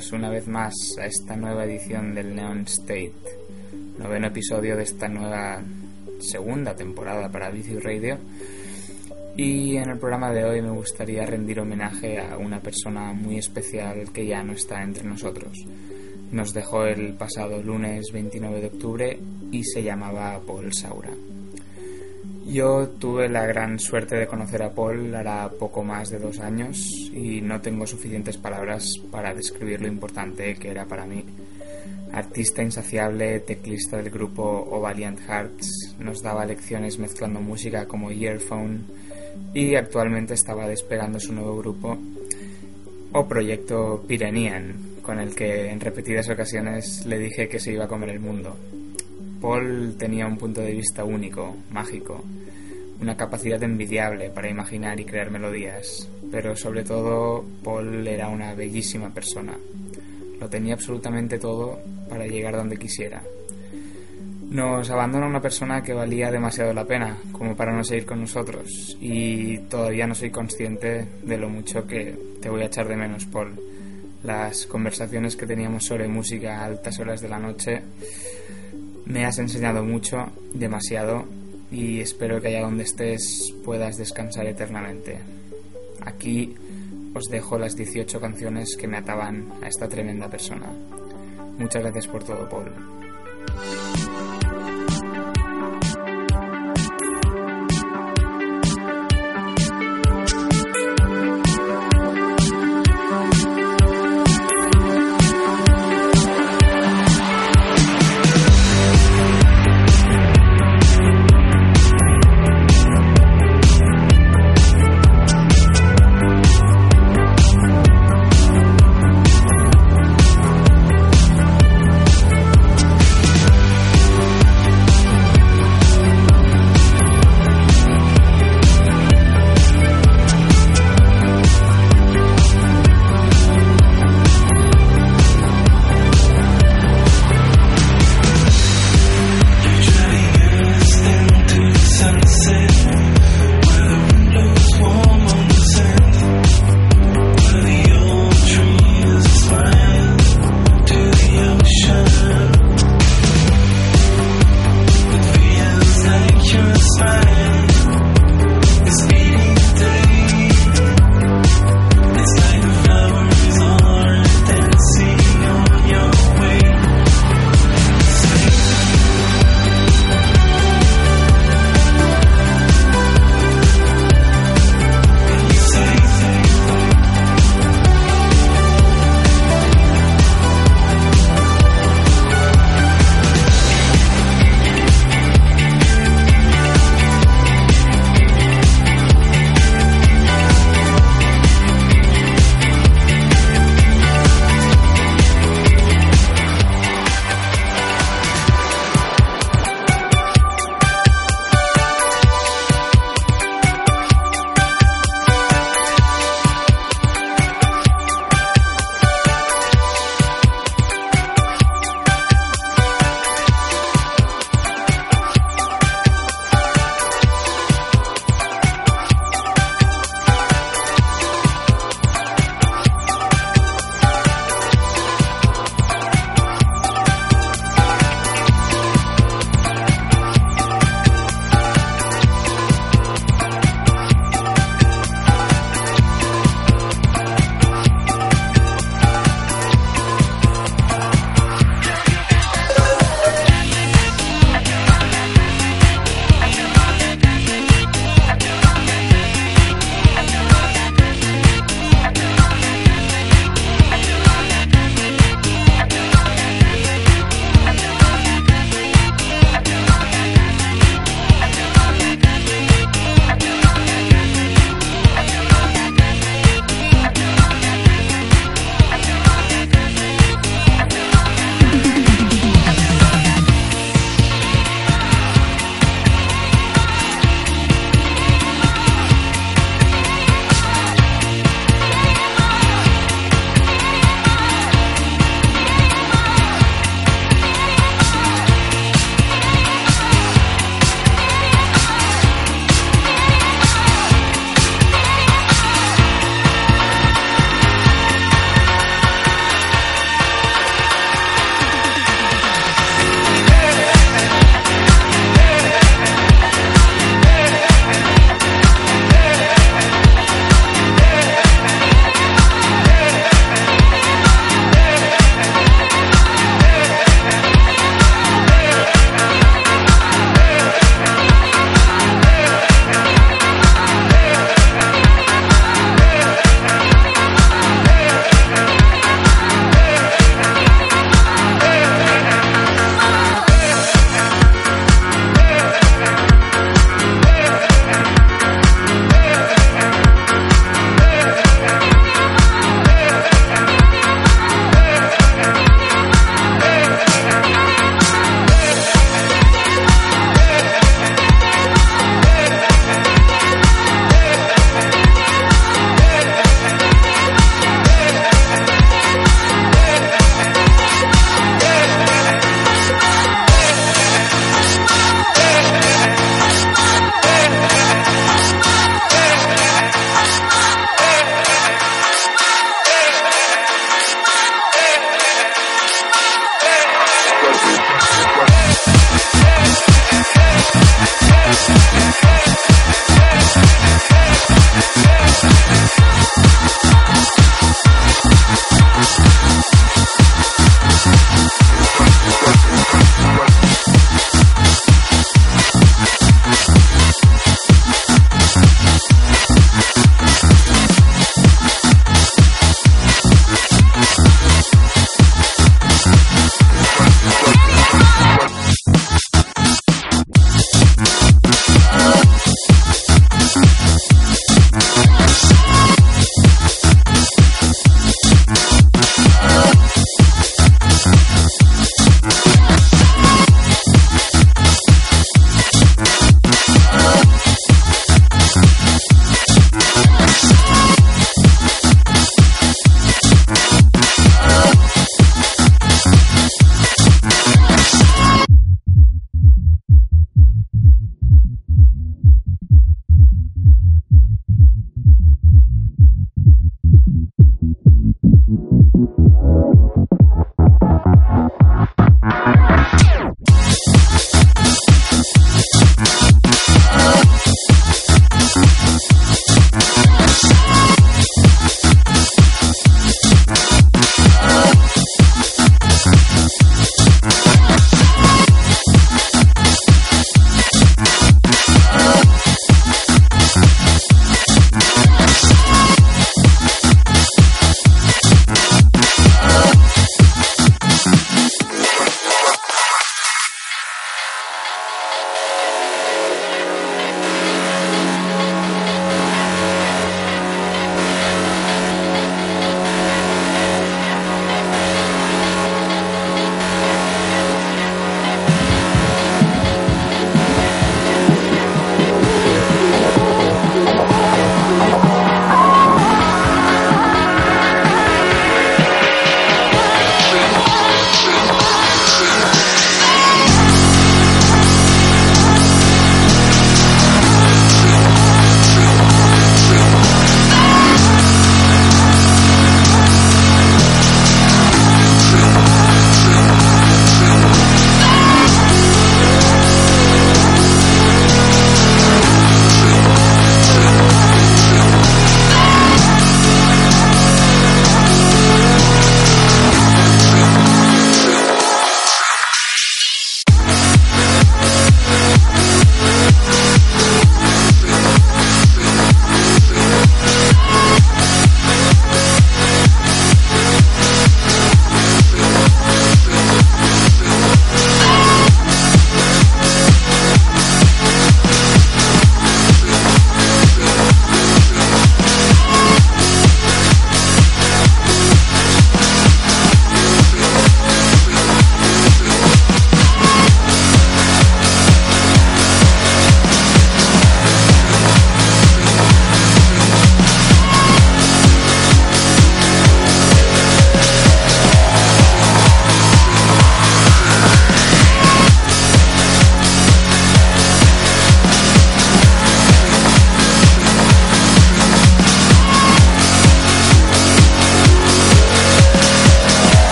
Bienvenidos una vez más a esta nueva edición del Neon State. Noveno episodio de esta nueva segunda temporada para Bici Radio. Y en el programa de hoy me gustaría rendir homenaje a una persona muy especial que ya no está entre nosotros. Nos dejó el pasado lunes 29 de octubre y se llamaba Paul Saura. Yo tuve la gran suerte de conocer a Paul hará poco más de dos años y no tengo suficientes palabras para describir lo importante que era para mí. Artista insaciable, teclista del grupo O Valiant Hearts, nos daba lecciones mezclando música como Earphone y actualmente estaba despegando su nuevo grupo o proyecto Pyrenean, con el que en repetidas ocasiones le dije que se iba a comer el mundo. Paul tenía un punto de vista único, mágico, una capacidad envidiable para imaginar y crear melodías, pero sobre todo Paul era una bellísima persona. Lo tenía absolutamente todo para llegar donde quisiera. Nos abandona una persona que valía demasiado la pena como para no seguir con nosotros y todavía no soy consciente de lo mucho que te voy a echar de menos, Paul. Las conversaciones que teníamos sobre música a altas horas de la noche me has enseñado mucho, demasiado, y espero que allá donde estés puedas descansar eternamente. Aquí os dejo las 18 canciones que me ataban a esta tremenda persona. Muchas gracias por todo, Paul.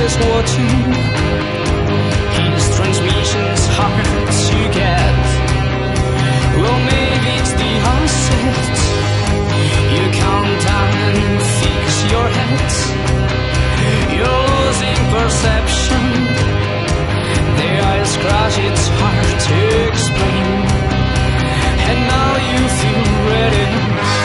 is watching. His transmission's hard to get. Well, maybe it's the onset. You calm down and fix your head. You're losing perception. The eyes crash, it's hard to explain. And now you feel ready.